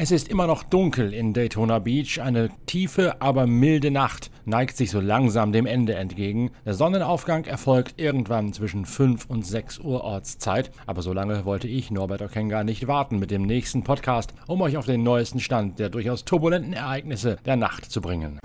Es ist immer noch dunkel in Daytona Beach. Eine tiefe, aber milde Nacht neigt sich so langsam dem Ende entgegen. Der Sonnenaufgang erfolgt irgendwann zwischen 5 und 6 Uhr Ortszeit. Aber so lange wollte ich, Norbert Okenga, nicht warten mit dem nächsten Podcast, um euch auf den neuesten Stand der durchaus turbulenten Ereignisse der Nacht zu bringen.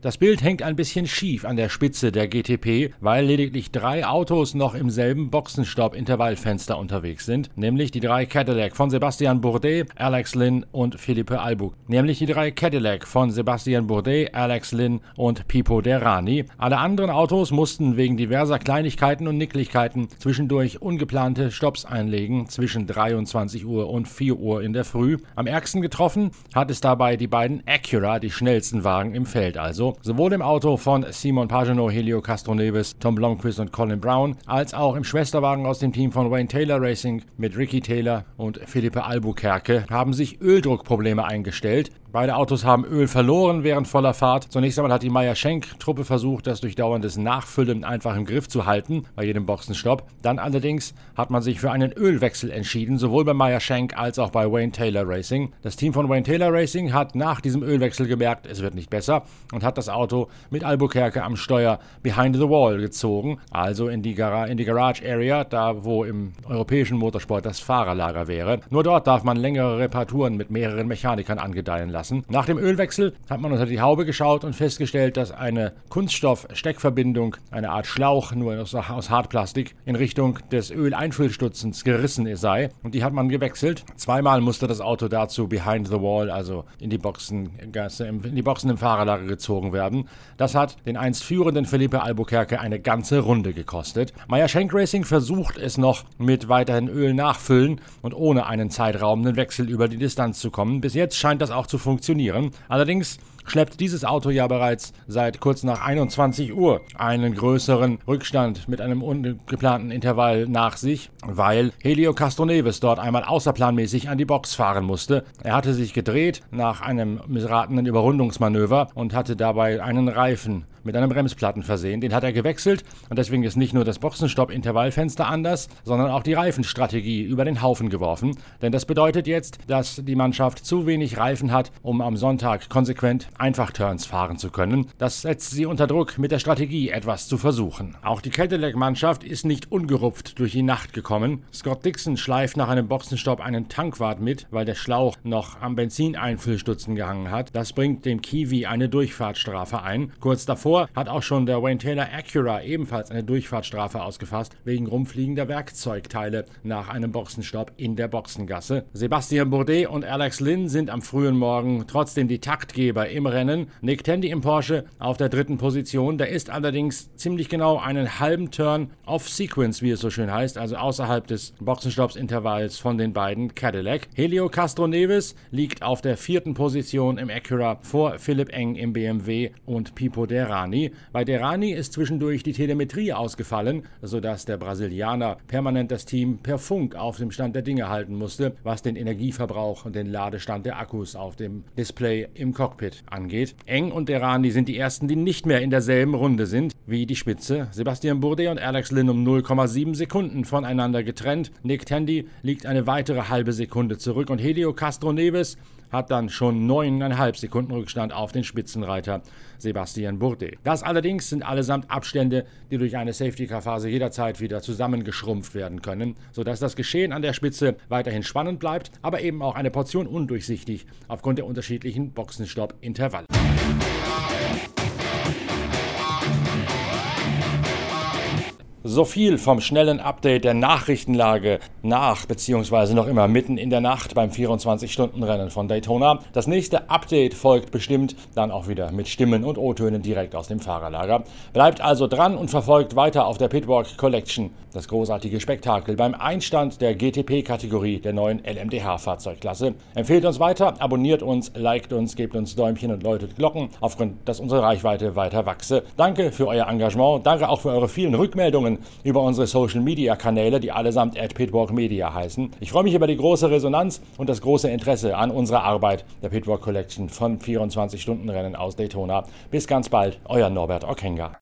Das Bild hängt ein bisschen schief an der Spitze der GTP, weil lediglich drei Autos noch im selben Boxenstopp-Intervallfenster unterwegs sind, nämlich die drei Cadillac von Sebastian Bourdais, Alex Lynn und Philippe Albuq. Nämlich die drei Cadillac von Sebastian Bourdais, Alex Lynn und Pipo Derani. Alle anderen Autos mussten wegen diverser Kleinigkeiten und Nicklichkeiten zwischendurch ungeplante Stopps einlegen zwischen 23 Uhr und 4 Uhr in der Früh. Am ärgsten getroffen hat es dabei die beiden Acura, die schnellsten Wagen im Feld also sowohl im Auto von Simon Pagenaud, Helio Castroneves, Tom Blomqvist und Colin Brown, als auch im Schwesterwagen aus dem Team von Wayne Taylor Racing mit Ricky Taylor und Philippe Albuquerque haben sich Öldruckprobleme eingestellt. Beide Autos haben Öl verloren während voller Fahrt. Zunächst einmal hat die Meyer-Schenk-Truppe versucht, das durch dauerndes Nachfüllen einfach im Griff zu halten, bei jedem Boxenstopp. Dann allerdings hat man sich für einen Ölwechsel entschieden, sowohl bei Meyer-Schenk als auch bei Wayne Taylor Racing. Das Team von Wayne Taylor Racing hat nach diesem Ölwechsel gemerkt, es wird nicht besser und hat das Auto mit Albuquerque am Steuer behind the wall gezogen, also in die, Gar in die Garage Area, da wo im europäischen Motorsport das Fahrerlager wäre. Nur dort darf man längere Reparaturen mit mehreren Mechanikern angedeihen lassen lassen. Nach dem Ölwechsel hat man unter die Haube geschaut und festgestellt, dass eine Kunststoff-Steckverbindung, eine Art Schlauch, nur aus, Hartplastik, in Richtung des Öleinfüllstutzens gerissen sei. Und die hat man gewechselt. Zweimal musste das Auto dazu behind the wall, also in die Boxen, in die Boxen im Fahrerlager gezogen werden. Das hat den einst führenden Felipe Albuquerque eine ganze Runde gekostet. Meyer Schenk Racing versucht es noch mit weiterhin Öl nachfüllen und ohne einen zeitraubenden Wechsel über die Distanz zu kommen. Bis jetzt scheint das auch zu funktionieren. Allerdings schleppt dieses Auto ja bereits seit kurz nach 21 Uhr einen größeren Rückstand mit einem ungeplanten Intervall nach sich, weil Helio Castroneves dort einmal außerplanmäßig an die Box fahren musste. Er hatte sich gedreht nach einem missratenen Überrundungsmanöver und hatte dabei einen Reifen mit einem Bremsplatten versehen. Den hat er gewechselt und deswegen ist nicht nur das Boxenstopp-Intervallfenster anders, sondern auch die Reifenstrategie über den Haufen geworfen. Denn das bedeutet jetzt, dass die Mannschaft zu wenig Reifen hat, um am Sonntag konsequent Einfachturns fahren zu können. Das setzt sie unter Druck, mit der Strategie etwas zu versuchen. Auch die Cadillac-Mannschaft ist nicht ungerupft durch die Nacht gekommen. Scott Dixon schleift nach einem Boxenstopp einen Tankwart mit, weil der Schlauch noch am Benzineinfüllstutzen gehangen hat. Das bringt dem Kiwi eine Durchfahrtsstrafe ein. Kurz davor Zuvor hat auch schon der Wayne Taylor Acura ebenfalls eine Durchfahrtsstrafe ausgefasst, wegen rumfliegender Werkzeugteile nach einem Boxenstopp in der Boxengasse. Sebastian Bourdais und Alex Lynn sind am frühen Morgen trotzdem die Taktgeber im Rennen. Nick Tandy im Porsche auf der dritten Position. Der ist allerdings ziemlich genau einen halben Turn off-Sequence, wie es so schön heißt, also außerhalb des Boxenstoppsintervalls von den beiden Cadillac. Helio Castro Neves liegt auf der vierten Position im Acura vor Philipp Eng im BMW und Pipo Derani Derani. Bei Derani ist zwischendurch die Telemetrie ausgefallen, sodass der Brasilianer permanent das Team per Funk auf dem Stand der Dinge halten musste, was den Energieverbrauch und den Ladestand der Akkus auf dem Display im Cockpit angeht. Eng und Derani sind die ersten, die nicht mehr in derselben Runde sind wie die Spitze. Sebastian Bourdais und Alex Lynn um 0,7 Sekunden voneinander getrennt. Nick Tandy liegt eine weitere halbe Sekunde zurück und Helio Castro Neves hat dann schon neuneinhalb Sekunden Rückstand auf den Spitzenreiter Sebastian Bourdais. Das allerdings sind allesamt Abstände, die durch eine Safety-Car-Phase jederzeit wieder zusammengeschrumpft werden können, sodass das Geschehen an der Spitze weiterhin spannend bleibt, aber eben auch eine Portion undurchsichtig aufgrund der unterschiedlichen Boxenstopp-Intervalle. So viel vom schnellen Update der Nachrichtenlage nach bzw. noch immer mitten in der Nacht beim 24-Stunden-Rennen von Daytona. Das nächste Update folgt bestimmt dann auch wieder mit Stimmen und O-Tönen direkt aus dem Fahrerlager. Bleibt also dran und verfolgt weiter auf der Pitwalk Collection das großartige Spektakel beim Einstand der GTP-Kategorie der neuen LMDH-Fahrzeugklasse. Empfehlt uns weiter, abonniert uns, liked uns, gebt uns Däumchen und läutet Glocken, aufgrund, dass unsere Reichweite weiter wachse. Danke für euer Engagement, danke auch für eure vielen Rückmeldungen über unsere Social Media Kanäle, die allesamt at Pitwalk Media heißen. Ich freue mich über die große Resonanz und das große Interesse an unserer Arbeit der Pitwalk Collection von 24-Stunden-Rennen aus Daytona. Bis ganz bald, euer Norbert Okenga.